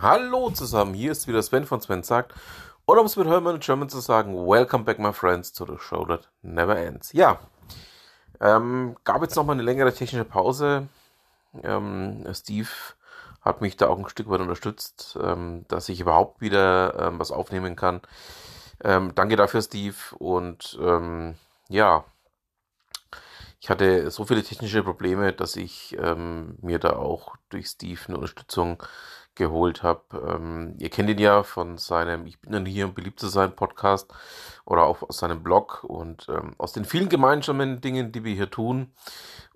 Hallo zusammen, hier ist wieder Sven von Sven sagt. Oder um es mit Hermann German zu sagen, Welcome back my friends to the show that never ends. Ja, ähm, gab jetzt nochmal eine längere technische Pause. Ähm, Steve hat mich da auch ein Stück weit unterstützt, ähm, dass ich überhaupt wieder ähm, was aufnehmen kann. Ähm, danke dafür, Steve. Und ähm, ja, ich hatte so viele technische Probleme, dass ich mir da auch durch Steve eine Unterstützung geholt habe. Ähm, ihr kennt ihn ja von seinem Ich bin dann hier, um beliebt zu sein Podcast oder auch aus seinem Blog und ähm, aus den vielen gemeinsamen Dingen, die wir hier tun.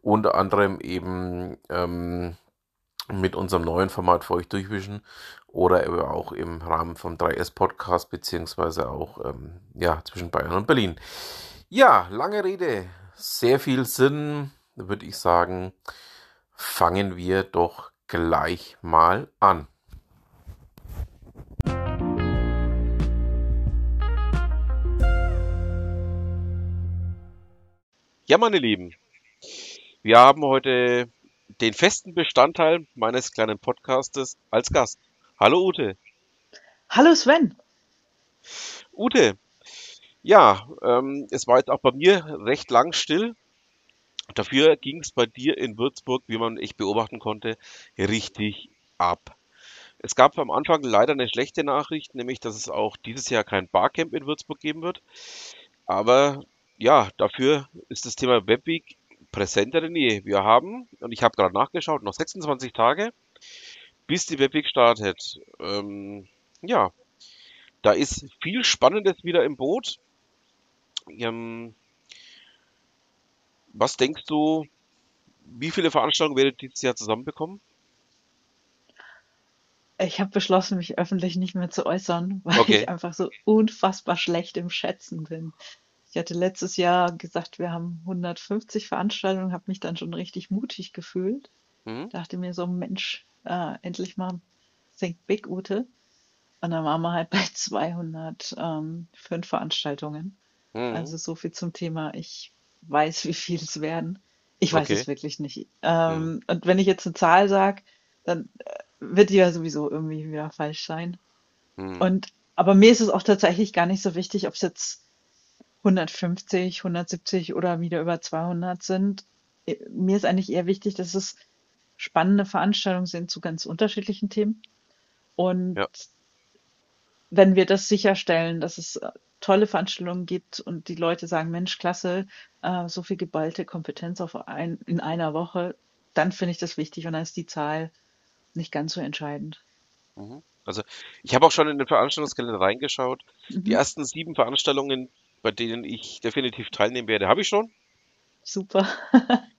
Unter anderem eben ähm, mit unserem neuen Format für euch durchwischen oder eben auch im Rahmen vom 3S Podcast beziehungsweise auch ähm, ja, zwischen Bayern und Berlin. Ja, lange Rede, sehr viel Sinn, würde ich sagen. Fangen wir doch gleich mal an. Ja, meine Lieben, wir haben heute den festen Bestandteil meines kleinen Podcastes als Gast. Hallo Ute. Hallo Sven. Ute, ja, ähm, es war jetzt auch bei mir recht lang still. Dafür ging es bei dir in Würzburg, wie man echt beobachten konnte, richtig ab. Es gab am Anfang leider eine schlechte Nachricht, nämlich dass es auch dieses Jahr kein Barcamp in Würzburg geben wird. Aber ja, dafür ist das Thema Webweek präsenter denn je. Wir haben, und ich habe gerade nachgeschaut, noch 26 Tage, bis die Webweek startet. Ähm, ja, da ist viel Spannendes wieder im Boot. Ähm, was denkst du, wie viele Veranstaltungen werdet ihr dieses Jahr zusammenbekommen? Ich habe beschlossen, mich öffentlich nicht mehr zu äußern, weil Okay. ich einfach so unfassbar schlecht im Schätzen bin. Ich hatte letztes Jahr gesagt, wir haben 150 Veranstaltungen, habe mich dann schon richtig mutig gefühlt. Mhm. Dachte mir so, Mensch, äh, endlich mal Think Big, Ute. Und dann waren wir halt bei 205 Veranstaltungen. Mhm. Also so viel zum Thema, ich weiß, wie viel es werden. Ich weiß Okay. es wirklich nicht. Ähm, und wenn ich jetzt eine Zahl sage, dann äh, wird die ja sowieso irgendwie wieder falsch sein. Mhm. Und aber mir ist es auch tatsächlich gar nicht so wichtig, ob es jetzt 150, 170 oder wieder über 200 sind. Äh, Mir ist eigentlich eher wichtig, dass es spannende Veranstaltungen sind zu ganz unterschiedlichen Themen. Und Ja. Wenn wir das sicherstellen, dass es äh, tolle Veranstaltungen gibt und die Leute sagen, Mensch, klasse, äh, so viel geballte Kompetenz auf ein, in einer Woche, dann finde ich das wichtig und dann ist die Zahl nicht ganz so entscheidend. Mhm. Also ich habe auch schon in den Veranstaltungskalender reingeschaut. Die Mhm, ersten sieben Veranstaltungen, bei denen ich definitiv teilnehmen werde, habe ich schon. super.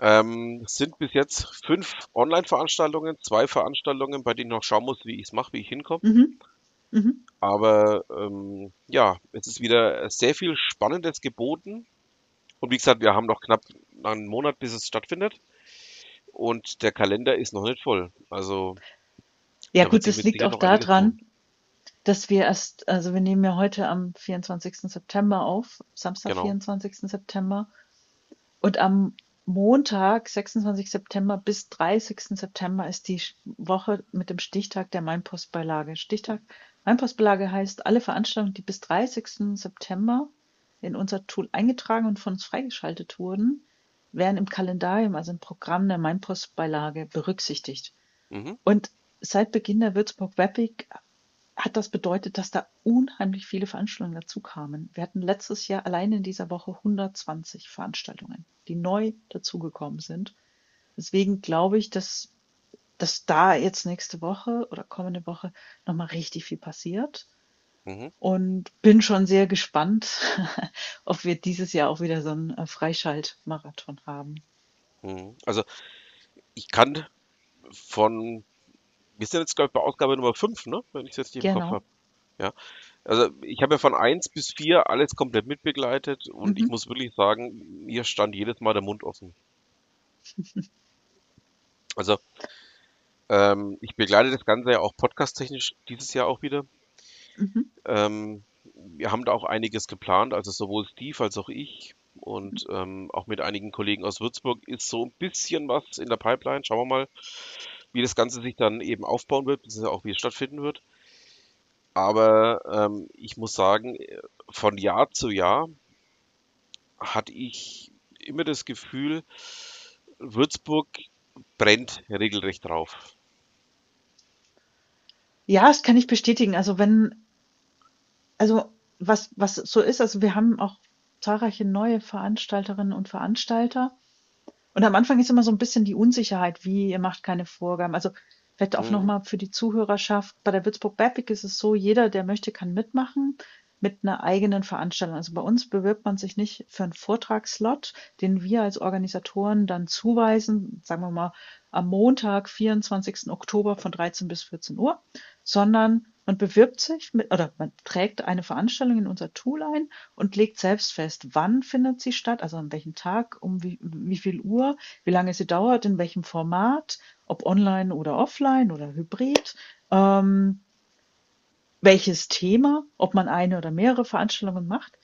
Ähm, es sind bis jetzt fünf Online-Veranstaltungen, zwei Veranstaltungen, bei denen ich noch schauen muss, wie ich es mache, wie ich hinkomme. Mhm, mhm, Aber ähm, ja, es ist wieder sehr viel Spannendes geboten. Und wie gesagt, wir haben noch knapp einen Monat, bis es stattfindet. Und der Kalender ist noch nicht voll. Also Ja da gut, das liegt auch daran, dass wir erst, also wir nehmen ja heute am 24. September auf, Samstag, Genau. 24. September. Und am Montag, 26. September bis 30. September ist die Woche mit dem Stichtag der Mainpostbeilage. Stichtag Mainpostbeilage heißt, alle Veranstaltungen, die bis 30. September in unser Tool eingetragen und von uns freigeschaltet wurden, werden im Kalendarium, also im Programm der Mainpostbeilage berücksichtigt. Mhm. Und seit Beginn der Würzburg Web Week hat das bedeutet, dass da unheimlich viele Veranstaltungen dazu kamen. Wir hatten letztes Jahr allein in dieser Woche 120 Veranstaltungen, die neu dazugekommen sind. Deswegen glaube ich, dass, dass da jetzt nächste Woche oder kommende Woche nochmal richtig viel passiert. Mhm. Und bin schon sehr gespannt, ob wir dieses Jahr auch wieder so einen äh, Freischaltmarathon haben. Mhm. Also ich kann von, wir sind jetzt glaube ich bei Ausgabe Nummer 5, ne? Wenn ich es jetzt nicht im Kopf Genau. habe. Ja. Also ich habe ja von eins bis vier alles komplett mitbegleitet und ich Mhm. muss wirklich sagen, mir stand jedes Mal der Mund offen. Also ähm, ich begleite das Ganze ja auch podcast-technisch dieses Jahr auch wieder. Mhm. Ähm, wir haben da auch einiges geplant, also sowohl Steve als auch ich und ähm, auch mit einigen Kollegen aus Würzburg ist so ein bisschen was in der Pipeline. Schauen wir mal, wie das Ganze sich dann eben aufbauen wird, beziehungsweise auch wie es stattfinden wird. Aber ähm, ich muss sagen, von Jahr zu Jahr hatte ich immer das Gefühl, Würzburg brennt regelrecht drauf. Ja, das kann ich bestätigen. Also wenn, also was, was so ist, also wir haben auch zahlreiche neue Veranstalterinnen und Veranstalter. Und am Anfang ist immer so ein bisschen die Unsicherheit, wie ihr macht keine Vorgaben. Also vielleicht auch mhm. nochmal für die Zuhörerschaft. Bei der Würzburg Bapik ist es so, jeder, der möchte, kann mitmachen mit einer eigenen Veranstaltung. Also bei uns bewirbt man sich nicht für einen Vortragslot, den wir als Organisatoren dann zuweisen, sagen wir mal am Montag, 24. Oktober von 13 bis 14 Uhr, sondern man bewirbt sich mit, oder man trägt eine Veranstaltung in unser Tool ein und legt selbst fest, wann findet sie statt, also an welchem Tag, um wie, wie viel Uhr, wie lange sie dauert, in welchem Format, ob online oder offline oder hybrid. Ähm, welches Thema, ob man eine oder mehrere Veranstaltungen macht.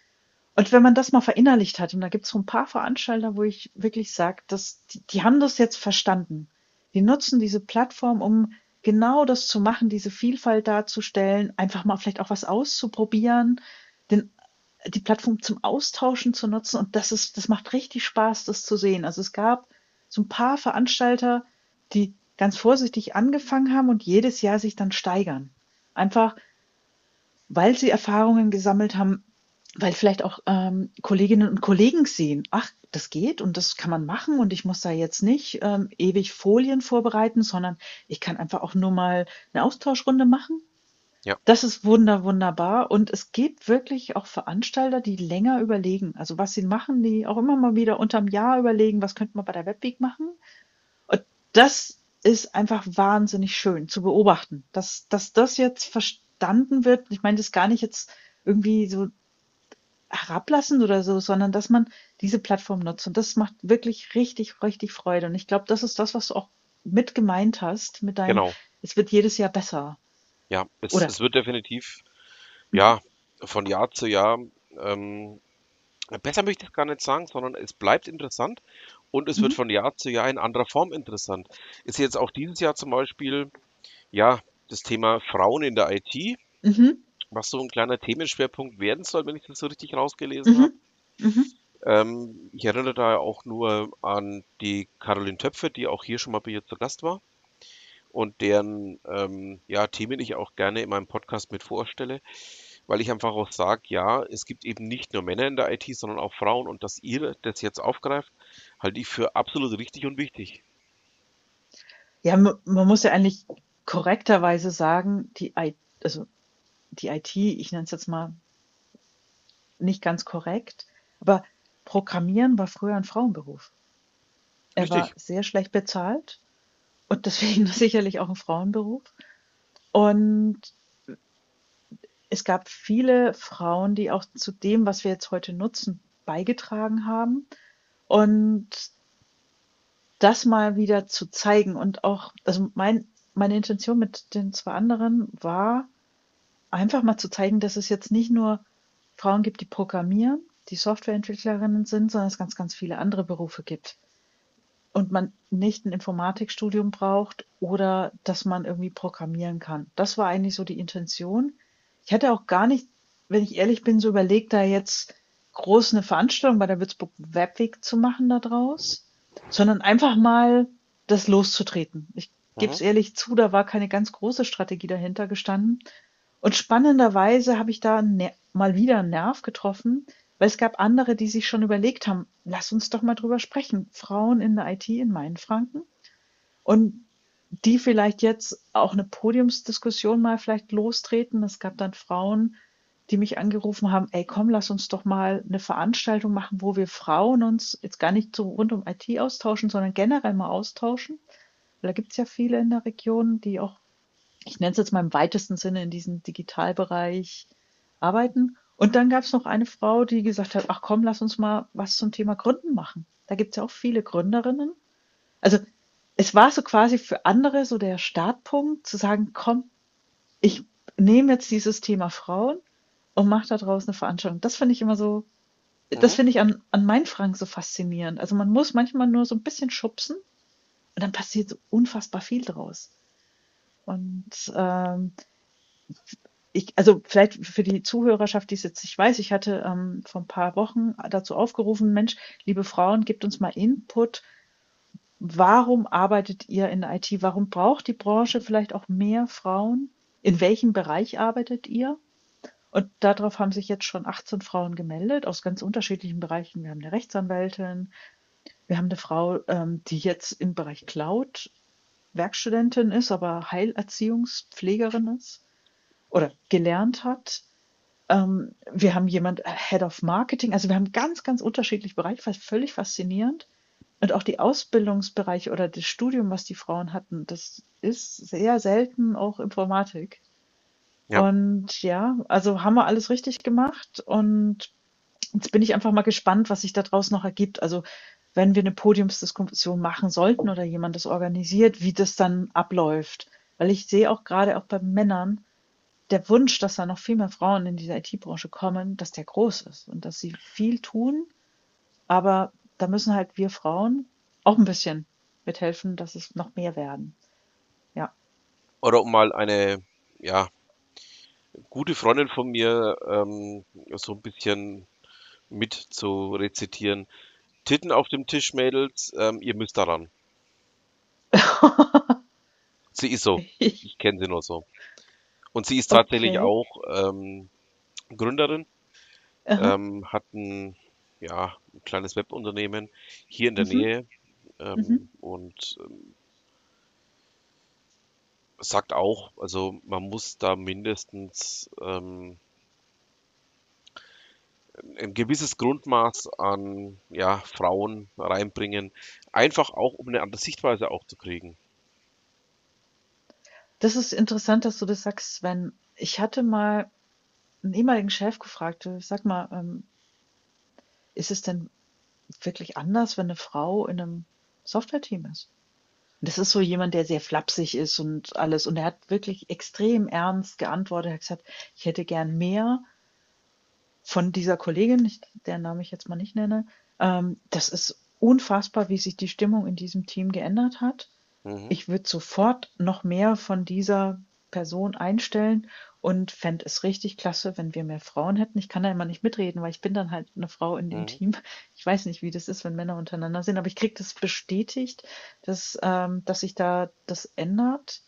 Und wenn man das mal verinnerlicht hat, und da gibt es so ein paar Veranstalter, wo ich wirklich sage, die, die haben das jetzt verstanden. Die nutzen diese Plattform, um genau das zu machen, diese Vielfalt darzustellen, einfach mal vielleicht auch was auszuprobieren, den, die Plattform zum Austauschen zu nutzen. Und das ist, das macht richtig Spaß, das zu sehen. Also es gab so ein paar Veranstalter, die ganz vorsichtig angefangen haben und jedes Jahr sich dann steigern. Einfach, weil sie Erfahrungen gesammelt haben, weil vielleicht auch ähm, Kolleginnen und Kollegen sehen, ach, das geht und das kann man machen und ich muss da jetzt nicht ähm, ewig Folien vorbereiten, sondern ich kann einfach auch nur mal eine Austauschrunde machen. Ja. Das ist wunder, wunderbar. Und es gibt wirklich auch Veranstalter, die länger überlegen. Also was sie machen, die auch immer mal wieder unterm Jahr überlegen, was könnte man bei der Webweek machen. Und das ist einfach wahnsinnig schön zu beobachten, dass, dass das jetzt verstanden wird. Ich meine das gar nicht jetzt irgendwie so herablassend oder so, sondern dass man diese Plattform nutzt. Und das macht wirklich richtig, richtig Freude. Und ich glaube, das ist das, was du auch mit gemeint hast, mit deinem, genau. es wird jedes Jahr besser. Ja, es, es wird definitiv, ja, von Jahr zu Jahr, ähm, besser möchte ich gar nicht sagen, sondern es bleibt interessant und es mhm. wird von Jahr zu Jahr in anderer Form interessant. Ist jetzt auch dieses Jahr zum Beispiel, ja, das Thema Frauen in der IT. Mhm was so ein kleiner Themenschwerpunkt werden soll, wenn ich das so richtig rausgelesen mhm. habe. Mhm. Ähm, ich erinnere da auch nur an die Caroline Töpfe, die auch hier schon mal bei ihr zu Gast war und deren ähm, ja, Themen ich auch gerne in meinem Podcast mit vorstelle, weil ich einfach auch sage, ja, es gibt eben nicht nur Männer in der IT, sondern auch Frauen und dass ihr das jetzt aufgreift, halte ich für absolut richtig und wichtig. Ja, man muss ja eigentlich korrekterweise sagen, die IT, also die IT, ich nenne es jetzt mal nicht ganz korrekt, aber Programmieren war früher ein Frauenberuf. Er Richtig. war sehr schlecht bezahlt und deswegen sicherlich auch ein Frauenberuf. Und es gab viele Frauen, die auch zu dem, was wir jetzt heute nutzen, beigetragen haben. Und das mal wieder zu zeigen und auch, also mein, meine Intention mit den zwei anderen war, einfach mal zu zeigen, dass es jetzt nicht nur Frauen gibt, die programmieren, die Softwareentwicklerinnen sind, sondern es ganz, ganz viele andere Berufe gibt. Und man nicht ein Informatikstudium braucht oder dass man irgendwie programmieren kann. Das war eigentlich so die Intention. Ich hätte auch gar nicht, wenn ich ehrlich bin, so überlegt, da jetzt groß eine Veranstaltung bei der Würzburg Webweek zu machen daraus, sondern einfach mal das loszutreten. Ich gebe es mhm. ehrlich zu, da war keine ganz große Strategie dahinter gestanden, und spannenderweise habe ich da mal wieder einen Nerv getroffen, weil es gab andere, die sich schon überlegt haben, lass uns doch mal drüber sprechen. Frauen in der IT in Mainfranken. Und die vielleicht jetzt auch eine Podiumsdiskussion mal vielleicht lostreten. Es gab dann Frauen, die mich angerufen haben, ey komm, lass uns doch mal eine Veranstaltung machen, wo wir Frauen uns jetzt gar nicht so rund um IT austauschen, sondern generell mal austauschen. Weil da gibt es ja viele in der Region, die auch ich nenne es jetzt mal im weitesten Sinne in diesem Digitalbereich arbeiten. Und dann gab es noch eine Frau, die gesagt hat, ach komm, lass uns mal was zum Thema Gründen machen. Da gibt es ja auch viele Gründerinnen. Also es war so quasi für andere so der Startpunkt zu sagen, komm, ich nehme jetzt dieses Thema Frauen und mache da draußen eine Veranstaltung. Das finde ich immer so, das mhm. finde ich an, an Mainfranken so faszinierend. Also man muss manchmal nur so ein bisschen schubsen Und dann passiert so unfassbar viel draus. Und ähm, ich, also vielleicht für die Zuhörerschaft, die es jetzt nicht weiß, ich hatte ähm, vor ein paar Wochen dazu aufgerufen, Mensch, liebe Frauen, gebt uns mal Input. Warum arbeitet ihr in der IT? Warum braucht die Branche vielleicht auch mehr Frauen? In welchem Bereich arbeitet ihr? Und darauf haben sich jetzt schon 18 Frauen gemeldet aus ganz unterschiedlichen Bereichen. Wir haben eine Rechtsanwältin, wir haben eine Frau, ähm, die jetzt im Bereich Cloud Werkstudentin ist, aber Heilerziehungspflegerin ist oder gelernt hat. Ähm, wir haben jemand Head of Marketing, also wir haben ganz, ganz unterschiedliche Bereiche, völlig faszinierend. Und auch die Ausbildungsbereiche oder das Studium, was die Frauen hatten, das ist sehr selten auch Informatik. Ja. Und ja, also haben wir alles richtig gemacht und jetzt bin ich einfach mal gespannt, was sich daraus noch ergibt. Also wenn wir eine Podiumsdiskussion machen sollten oder jemand das organisiert, wie das dann abläuft. Weil ich sehe auch gerade auch bei Männern, der Wunsch, dass da noch viel mehr Frauen in diese IT-Branche kommen, dass der groß ist und dass sie viel tun. Aber da müssen halt wir Frauen auch ein bisschen mithelfen, dass es noch mehr werden. Ja. Oder um mal eine, ja, gute Freundin von mir ähm, so ein bisschen mit zu rezitieren. Titten auf dem Tisch, Mädels, ähm, ihr müsst daran. sie ist so. Ich kenne sie nur so. Und sie ist tatsächlich okay. auch ähm, Gründerin. Ähm, hat ein, ja, ein kleines Webunternehmen hier in der mhm. Nähe. Ähm, mhm. Und ähm, sagt auch, also man muss da mindestens ähm, ein gewisses Grundmaß an ja, Frauen reinbringen, einfach auch um eine andere Sichtweise auch zu kriegen. Das ist interessant, dass du das sagst, Sven. Ich hatte mal einen ehemaligen Chef gefragt, sag mal, ähm, ist es denn wirklich anders, wenn eine Frau in einem Software-Team ist? Das ist so jemand, der sehr flapsig ist und alles. Und er hat wirklich extrem ernst geantwortet. Er hat gesagt, ich hätte gern mehr von dieser Kollegin, deren Name ich jetzt mal nicht nenne, ähm, das ist unfassbar, wie sich die Stimmung in diesem Team geändert hat. Mhm. Ich würde sofort noch mehr von dieser Person einstellen und fände es richtig klasse, wenn wir mehr Frauen hätten. Ich kann da immer nicht mitreden, weil ich bin dann halt eine Frau in dem mhm. Team. Ich weiß nicht, wie das ist, wenn Männer untereinander sind, aber ich kriege das bestätigt, dass, ähm, dass sich da das ändert.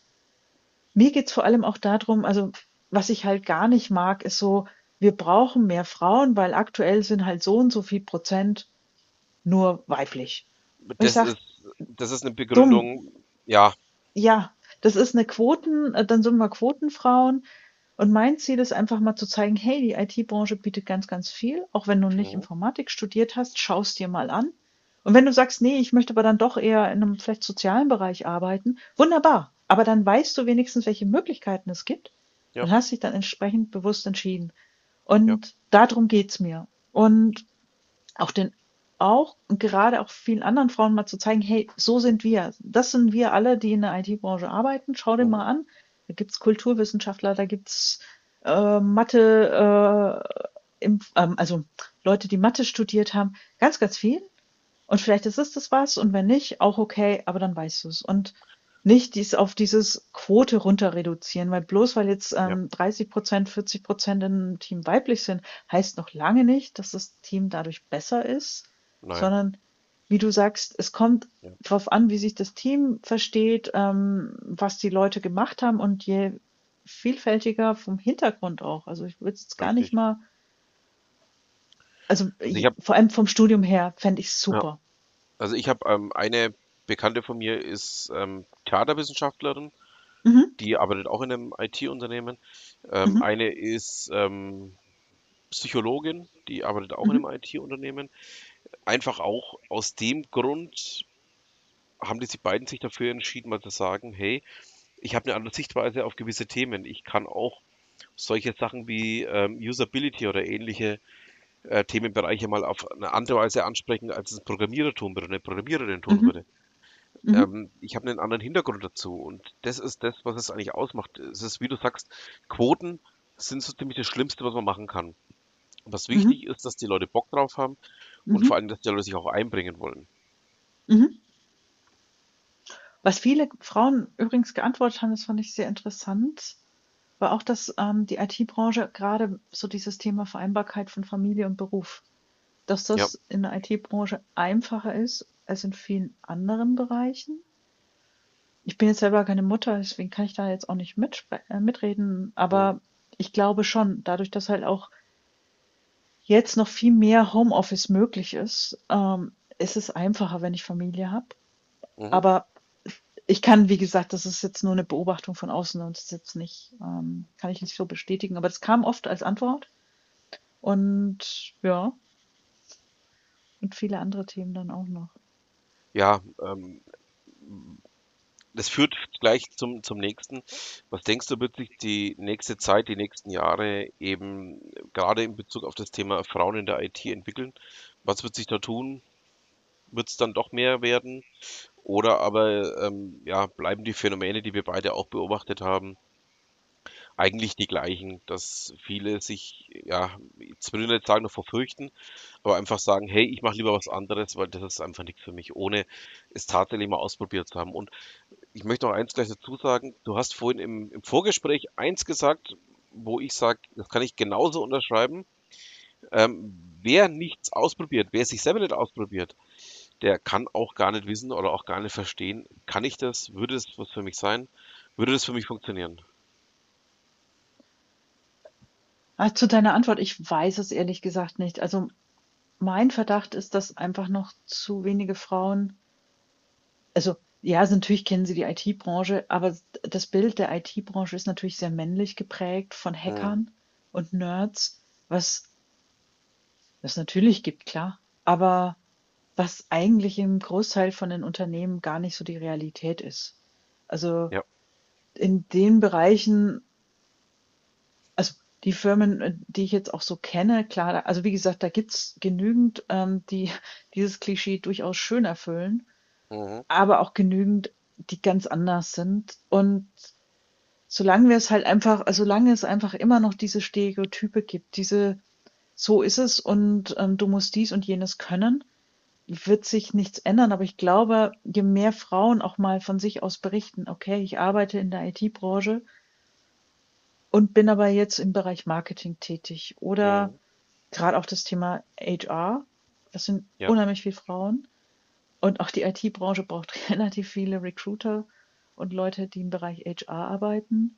Mir geht es vor allem auch darum, also was ich halt gar nicht mag, ist so, wir brauchen mehr Frauen, weil aktuell sind halt so und so viel Prozent nur weiblich. Das, sag, ist, das ist eine Begründung, dumm. ja. Ja, das ist eine Quoten, dann sind wir Quotenfrauen. Und mein Ziel ist einfach mal zu zeigen, hey, die IT-Branche bietet ganz, ganz viel. Auch wenn du nicht mhm. Informatik studiert hast, schaust dir mal an. Und wenn du sagst, nee, ich möchte aber dann doch eher in einem vielleicht sozialen Bereich arbeiten, wunderbar. Aber dann weißt du wenigstens, welche Möglichkeiten es gibt ja. und hast dich dann entsprechend bewusst entschieden. Und ja. darum geht's mir. Und auch den, auch und gerade auch vielen anderen Frauen mal zu zeigen, hey, so sind wir. Das sind wir alle, die in der IT-Branche arbeiten. Schau dir mal an. Da gibt's Kulturwissenschaftler, da gibt's äh, Mathe, äh, im, ähm, also Leute, die Mathe studiert haben. Ganz, ganz viel. Und vielleicht ist es das was und wenn nicht, auch okay, aber dann weißt du es. Und nicht dies auf dieses Quote runter reduzieren, weil bloß weil jetzt ähm, ja. 30 Prozent, 40 Prozent im Team weiblich sind, heißt noch lange nicht, dass das Team dadurch besser ist, Nein. sondern wie du sagst, es kommt ja. darauf an, wie sich das Team versteht, ähm, was die Leute gemacht haben und je vielfältiger vom Hintergrund auch. Also ich würde es gar nicht mal, also, also hab, vor allem vom Studium her fände ich es super. Ja. Also ich habe ähm, eine Bekannte von mir ist ähm, Theaterwissenschaftlerin, mhm. die arbeitet auch in einem IT-Unternehmen. Ähm, mhm. Eine ist ähm, Psychologin, die arbeitet auch mhm. in einem IT-Unternehmen. Einfach auch aus dem Grund haben die sich beiden sich dafür entschieden, mal zu sagen, hey, ich habe eine andere Sichtweise auf gewisse Themen. Ich kann auch solche Sachen wie ähm, Usability oder ähnliche äh, Themenbereiche mal auf eine andere Weise ansprechen, als es ein Programmierer tun würde, eine Programmiererin tun mhm. würde. Mhm. Ähm, ich habe einen anderen Hintergrund dazu und das ist das, was es eigentlich ausmacht. Es ist, wie du sagst, Quoten sind so ziemlich das Schlimmste, was man machen kann. Was mhm. wichtig ist, dass die Leute Bock drauf haben und mhm. vor allem, dass die Leute sich auch einbringen wollen. Mhm. Was viele Frauen übrigens geantwortet haben, das fand ich sehr interessant, war auch, dass ähm, die IT-Branche gerade so dieses Thema Vereinbarkeit von Familie und Beruf, dass Ja. das in der IT-Branche einfacher ist als in vielen anderen Bereichen. Ich bin jetzt selber keine Mutter, deswegen kann ich da jetzt auch nicht äh, mitreden, aber ich glaube schon, dadurch, dass halt auch jetzt noch viel mehr Homeoffice möglich ist, ähm, ist es einfacher, wenn ich Familie habe. Mhm. Aber ich kann, wie gesagt, das ist jetzt nur eine Beobachtung von außen und das ist jetzt nicht, ähm, kann ich nicht so bestätigen, aber das kam oft als Antwort und ja, und viele andere Themen dann auch noch. Ja, ähm, das führt gleich zum, zum nächsten. Was denkst du, wird sich die nächste Zeit, die nächsten Jahre eben gerade in Bezug auf das Thema Frauen in der IT entwickeln? Was wird sich da tun? Wird es dann doch mehr werden? Oder aber ähm, ja, bleiben die Phänomene, die wir beide auch beobachtet haben, eigentlich die gleichen, dass viele sich, ja, jetzt will ich nicht sagen, davor fürchten, aber einfach sagen, hey, ich mache lieber was anderes, weil das ist einfach nichts für mich, ohne es tatsächlich mal ausprobiert zu haben. Und ich möchte noch eins gleich dazu sagen. Du hast vorhin im, im Vorgespräch eins gesagt, wo ich sage, das kann ich genauso unterschreiben. Ähm, wer nichts ausprobiert, wer sich selber nicht ausprobiert, der kann auch gar nicht wissen oder auch gar nicht verstehen, kann ich das, würde das was für mich sein, würde das für mich funktionieren? Ah, zu deiner Antwort, ich weiß es ehrlich gesagt nicht. Also mein Verdacht ist, dass einfach noch zu wenige Frauen, also ja, also natürlich kennen sie die IT-Branche, aber das Bild der IT-Branche ist natürlich sehr männlich geprägt von. Hackern und Nerds, was es natürlich gibt, klar, aber was eigentlich im Großteil von den Unternehmen gar nicht so die Realität ist. Also Ja. in den Bereichen, die Firmen, äh, die ich jetzt auch so kenne, klar, also wie gesagt, da gibt's genügend, ähm, die dieses Klischee durchaus schön erfüllen, Mhm. aber auch genügend, die ganz anders sind. Und solange wir es halt einfach, also solange es einfach immer noch diese Stereotype gibt, diese, so ist es und ähm, du musst dies und jenes können, wird sich nichts ändern. Aber ich glaube, je mehr Frauen auch mal von sich aus berichten, okay, ich arbeite in der IT-Branche und bin aber jetzt im Bereich Marketing tätig oder Mhm. gerade auch das Thema HR, das sind Ja. unheimlich viele Frauen und auch die IT-Branche braucht relativ viele Recruiter und Leute, die im Bereich HR arbeiten.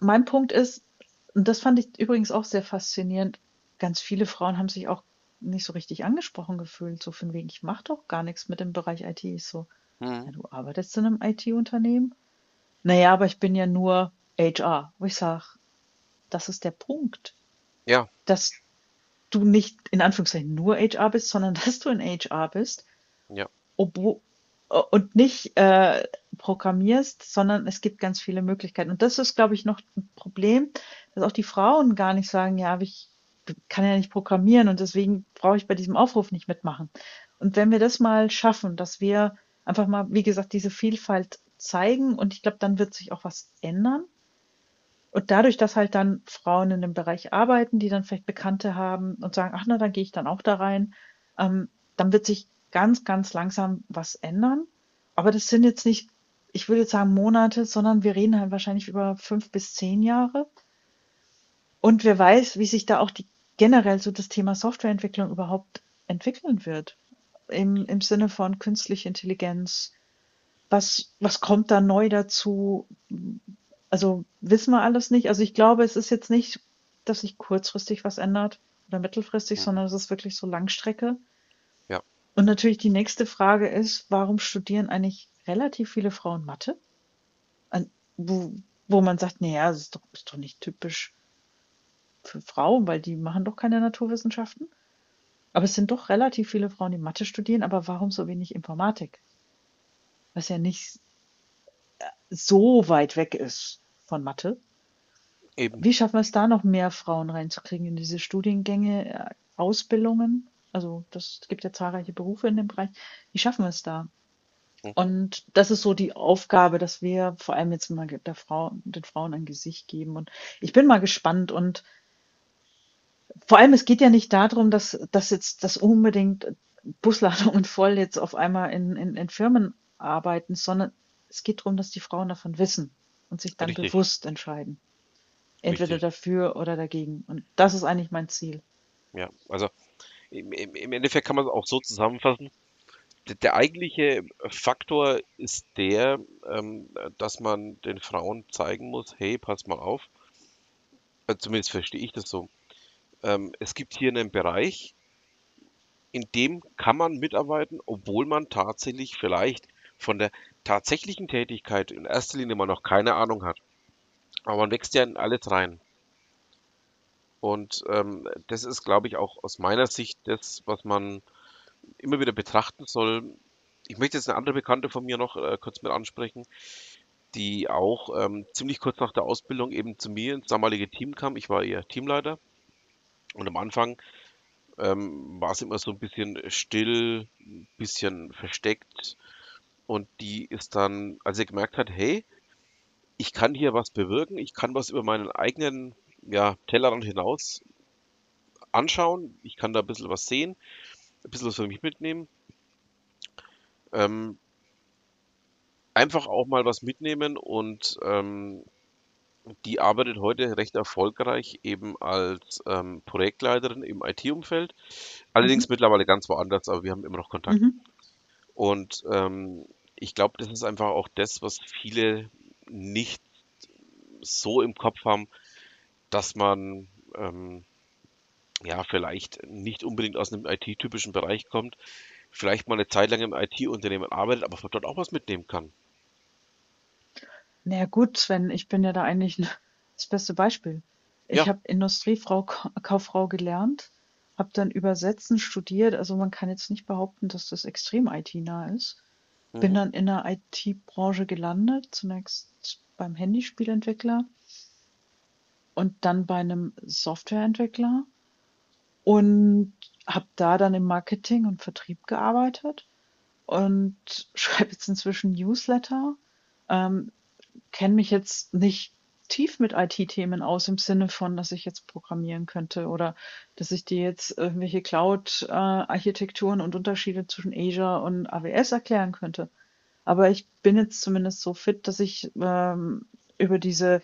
Mein Punkt ist, und das fand ich übrigens auch sehr faszinierend, ganz viele Frauen haben sich auch nicht so richtig angesprochen gefühlt, so von wegen, ich mache doch gar nichts mit dem Bereich IT. Ich so, ja, Mhm. du arbeitest in einem IT-Unternehmen? Naja, aber ich bin ja nur HR. Wo ich sage, das ist der Punkt, Ja. dass du nicht in Anführungszeichen nur HR bist, sondern dass du in HR bist, Ja. obwohl und nicht äh, programmierst, sondern es gibt ganz viele Möglichkeiten. Und das ist, glaube ich, noch ein Problem, dass auch die Frauen gar nicht sagen, ja, aber ich kann ja nicht programmieren und deswegen brauche ich bei diesem Aufruf nicht mitmachen. Und wenn wir das mal schaffen, dass wir einfach mal, wie gesagt, diese Vielfalt zeigen und ich glaube, dann wird sich auch was ändern. Und dadurch, dass halt dann Frauen in dem Bereich arbeiten, die dann vielleicht Bekannte haben und sagen, ach na, dann gehe ich dann auch da rein, ähm, dann wird sich ganz, ganz langsam was ändern. Aber das sind jetzt nicht, ich würde jetzt sagen Monate, sondern wir reden halt wahrscheinlich über fünf bis zehn Jahre. Und wer weiß, wie sich da auch die generell so das Thema Softwareentwicklung überhaupt entwickeln wird. Im, im Sinne von künstliche Intelligenz. Was, was kommt da neu dazu? Also wissen wir alles nicht. Also ich glaube, es ist jetzt nicht, dass sich kurzfristig was ändert oder mittelfristig, Mhm. sondern es ist wirklich so Langstrecke. Ja. Und natürlich die nächste Frage ist, warum studieren eigentlich relativ viele Frauen Mathe? An, wo, wo man sagt, naja, das ist doch, ist doch nicht typisch für Frauen, weil die machen doch keine Naturwissenschaften. Aber es sind doch relativ viele Frauen, die Mathe studieren, aber warum so wenig Informatik? Was ja nicht so weit weg ist von Mathe. Eben. Wie schaffen wir es da noch mehr Frauen reinzukriegen in diese Studiengänge, äh, Ausbildungen? Also das es gibt ja zahlreiche Berufe in dem Bereich. Wie schaffen wir es da? Mhm. Und das ist so die Aufgabe, dass wir vor allem jetzt mal der Frau, den Frauen ein Gesicht geben. Und ich bin mal gespannt und vor allem, es geht ja nicht darum, dass, dass jetzt das unbedingt Busladungen voll jetzt auf einmal in, in, in Firmen arbeiten, sondern es geht darum, dass die Frauen davon wissen und sich dann Richtig, bewusst entscheiden. Entweder richtig. dafür oder dagegen. Und das ist eigentlich mein Ziel. Ja, also im, im Endeffekt kann man es auch so zusammenfassen. Der, der eigentliche Faktor ist der, ähm, dass man den Frauen zeigen muss, hey, pass mal auf, äh, zumindest verstehe ich das so. Ähm, es gibt hier einen Bereich, in dem kann man mitarbeiten, obwohl man tatsächlich vielleicht von der tatsächlichen Tätigkeit in erster Linie mal noch keine Ahnung hat. Aber man wächst ja in alles rein. Und ähm, das ist, glaube ich, auch aus meiner Sicht das, was man immer wieder betrachten soll. Ich möchte jetzt eine andere Bekannte von mir noch äh, kurz mit ansprechen, die auch ähm, ziemlich kurz nach der Ausbildung eben zu mir ins damalige Team kam. Ich war ihr Teamleiter und am Anfang ähm, war es immer so ein bisschen still, ein bisschen versteckt. Und die ist dann, als sie gemerkt hat, hey, ich kann hier was bewirken, ich kann was über meinen eigenen ja, Tellerrand hinaus anschauen, ich kann da ein bisschen was sehen, ein bisschen was für mich mitnehmen. Ähm, einfach auch mal was mitnehmen und ähm, die arbeitet heute recht erfolgreich eben als ähm, Projektleiterin im IT-Umfeld. Allerdings Mhm. mittlerweile ganz woanders, aber wir haben immer noch Kontakt. Mhm. Und ähm, ich glaube, das ist einfach auch das, was viele nicht so im Kopf haben, dass man ähm, ja vielleicht nicht unbedingt aus einem IT-typischen Bereich kommt, vielleicht mal eine Zeit lang im IT-Unternehmen arbeitet, aber von dort auch was mitnehmen kann. Na ja, gut, Sven, ich bin ja da eigentlich das beste Beispiel. Ich Ja, habe Industriefrau, Ka- Kauffrau gelernt, habe dann Übersetzen studiert. Also man kann jetzt nicht behaupten, dass das extrem IT-nah ist. Bin mhm, dann in der IT-Branche gelandet, zunächst beim Handyspielentwickler und dann bei einem Softwareentwickler und habe da dann im Marketing und Vertrieb gearbeitet und schreibe jetzt inzwischen Newsletter. Ähm, kenne mich jetzt nicht tief mit IT-Themen aus im Sinne von, dass ich jetzt programmieren könnte oder dass ich dir jetzt irgendwelche Cloud-Architekturen und Unterschiede zwischen Azure und AWS erklären könnte. Aber ich bin jetzt zumindest so fit, dass ich ähm, über diese,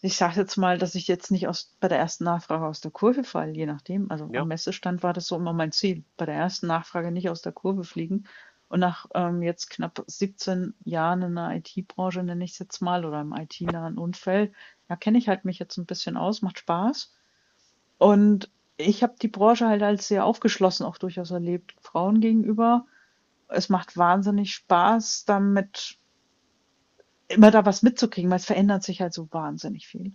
ich sage jetzt mal, dass ich jetzt nicht aus, bei der ersten Nachfrage aus der Kurve falle, je nachdem. Also am ja, Messestand war das so immer mein Ziel, bei der ersten Nachfrage nicht aus der Kurve fliegen. Und nach ähm, jetzt knapp 17 Jahren in der IT-Branche, nenne ich es jetzt mal, oder im IT-nahen Umfeld, ja, kenne ich halt mich jetzt ein bisschen aus, macht Spaß. Und ich habe die Branche halt als sehr aufgeschlossen auch durchaus erlebt, Frauen gegenüber. Es macht wahnsinnig Spaß, damit immer da was mitzukriegen, weil es verändert sich halt so wahnsinnig viel.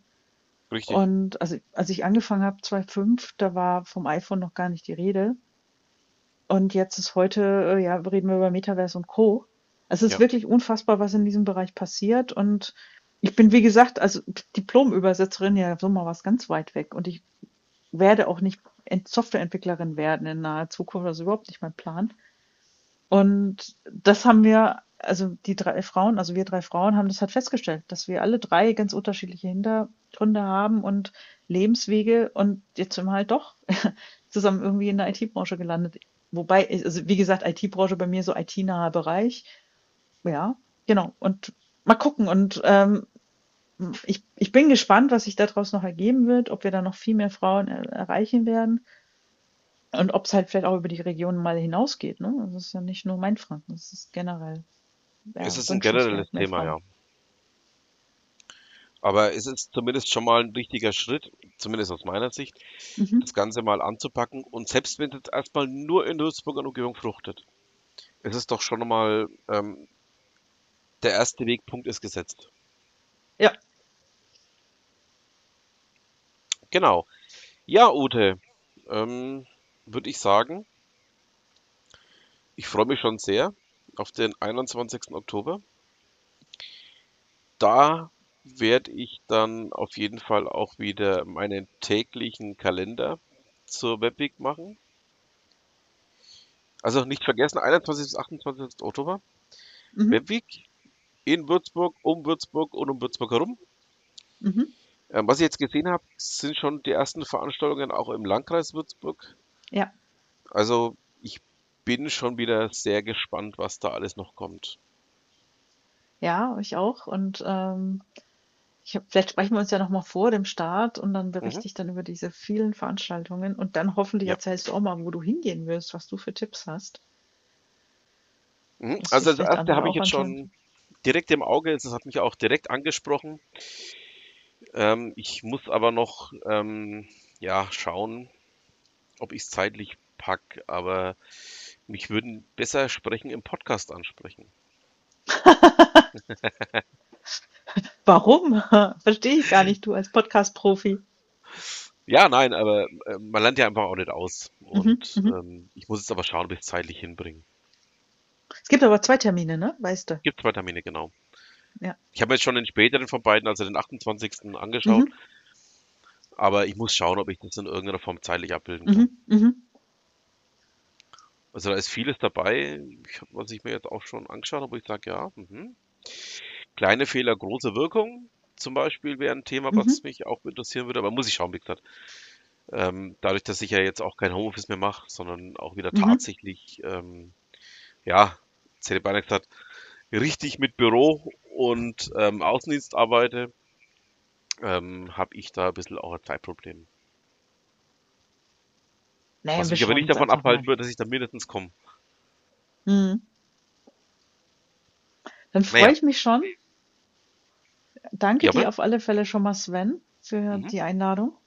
richtig. Und also, als ich angefangen habe, 2005, da war vom iPhone noch gar nicht die Rede. Und jetzt ist heute, äh, ja, reden wir über Metaverse und Co. Es ist Ja, wirklich unfassbar, was in diesem Bereich passiert. Und ich bin, wie gesagt, also Diplom-Übersetzerin, ja, so mal was ganz weit weg. Und ich werde auch nicht Ent- Softwareentwicklerin werden in naher Zukunft, das ist überhaupt nicht mein Plan. Und das haben wir, also die drei Frauen, also wir drei Frauen haben das halt festgestellt, dass wir alle drei ganz unterschiedliche Hintergründe haben und Lebenswege und jetzt sind wir halt doch zusammen irgendwie in der IT-Branche gelandet. Wobei, also wie gesagt, IT-Branche bei mir so IT-naher Bereich. Ja, genau. Und mal gucken. Und ähm, ich, ich bin gespannt, was sich daraus noch ergeben wird, ob wir da noch viel mehr Frauen er erreichen werden. Und ob es halt vielleicht auch über die Region mal hinausgeht, ne? Das ist ja nicht nur Mainfranken, das ist generell, es ja, ist ein generelles Thema, Frauen. ja. Aber es ist zumindest schon mal ein richtiger Schritt, zumindest aus meiner Sicht, Mhm. das Ganze mal anzupacken. Und selbst wenn es jetzt erstmal nur in Würzburg und Umgebung fruchtet, ist es doch schon mal ähm, der erste Wegpunkt ist gesetzt. Ja, Genau. Ja, Ute, ähm, würde ich sagen, ich freue mich schon sehr auf den 21. Oktober. Da werde ich dann auf jeden Fall auch wieder meinen täglichen Kalender zur Webweek machen. Also nicht vergessen, 21. bis 28. Oktober, mhm. Webweek in Würzburg, um Würzburg und um Würzburg herum. Mhm. Ähm, was ich jetzt gesehen habe, sind schon die ersten Veranstaltungen auch im Landkreis Würzburg. Ja, Also ich bin schon wieder sehr gespannt, was da alles noch kommt. Ja, ich auch. Und ähm, ich hab, vielleicht sprechen wir uns ja noch mal vor dem Start und dann Mhm. berichte ich dann über diese vielen Veranstaltungen und dann hoffentlich Ja. erzählst du auch mal, wo du hingehen wirst, was du für Tipps hast. Mhm. Also das erste habe ich jetzt schon direkt im Auge, das hat mich auch direkt angesprochen. Ähm, ich muss aber noch ähm, ja, schauen, ob ich es zeitlich pack, aber mich würden besser Sprechen im Podcast ansprechen. Warum? Verstehe ich gar nicht, du als Podcast-Profi. Ja, nein, aber äh, man lernt ja einfach auch nicht aus. Mhm, Und mhm. ähm, ich muss jetzt aber schauen, ob ich es zeitlich hinbringe. Es gibt aber zwei Termine, ne? Weißt du? Gibt zwei Termine, genau. Ja. Ich habe mir jetzt schon den späteren von beiden, also den 28. angeschaut, Mhm, aber ich muss schauen, ob ich das in irgendeiner Form zeitlich abbilden kann. mhm, mhm. Also da ist vieles dabei, ich, was ich mir jetzt auch schon angeschaut habe, wo ich sage, ja, mhm. Kleine Fehler, große Wirkung zum Beispiel wäre ein Thema, Mhm. was mich auch interessieren würde, aber muss ich schauen, wie gesagt. Ähm, dadurch, dass ich ja jetzt auch kein Homeoffice mehr mache, sondern auch wieder Mhm. tatsächlich, ähm, ja, beinahe gesagt, richtig mit Büro und ähm, Außendienst arbeite, ähm, habe ich da ein bisschen auch ein Zeitproblem. Naja, Was mich aber nicht davon abhalten wird, dass ich da mindestens komme. Mhm. Dann freue Naja, ich mich schon. Danke dir jawohl. auf alle Fälle schon mal, Sven, für Mhm. die Einladung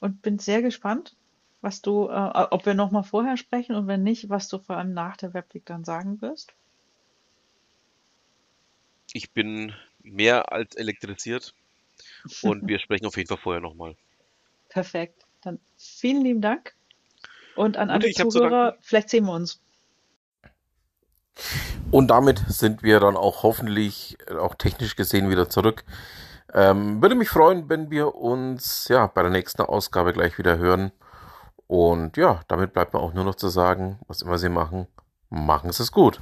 und bin sehr gespannt, was du, äh, ob wir noch mal vorher sprechen und wenn nicht, was du vor allem nach der Webweek dann sagen wirst. Ich bin mehr als elektrisiert und wir sprechen auf jeden Fall vorher nochmal. Perfekt. Dann vielen lieben Dank und an Ute, alle Zuhörer, danken. vielleicht sehen wir uns. Und damit sind wir dann auch hoffentlich, äh, auch technisch gesehen, wieder zurück. Ähm, würde mich freuen, wenn wir uns ja bei der nächsten Ausgabe gleich wieder hören. Und ja, damit bleibt mir auch nur noch zu sagen, was immer Sie machen, machen Sie es gut.